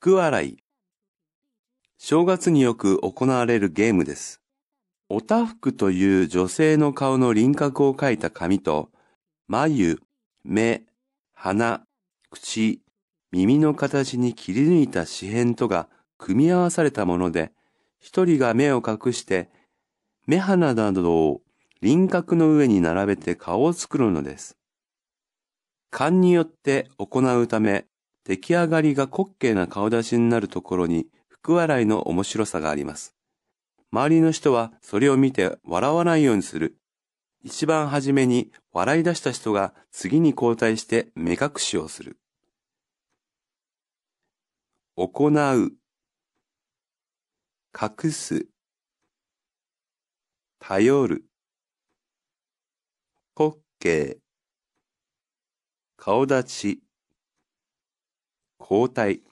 福笑い。正月によく行われるゲームです。おたふくという女性の顔の輪郭を描いた紙と、眉、目、鼻、口、耳の形に切り抜いた紙片とが組み合わされたもので、一人が目を隠して、目鼻などを輪郭の上に並べて顔を作るのです。勘によって行うため、出来上がりが滑稽な顔出しになるところに福笑いの面白さがあります。周りの人はそれを見て笑わないようにする。一番初めに笑い出した人が次に交代して目隠しをする。行う、隠す、頼る、滑稽、顔立ち、交代。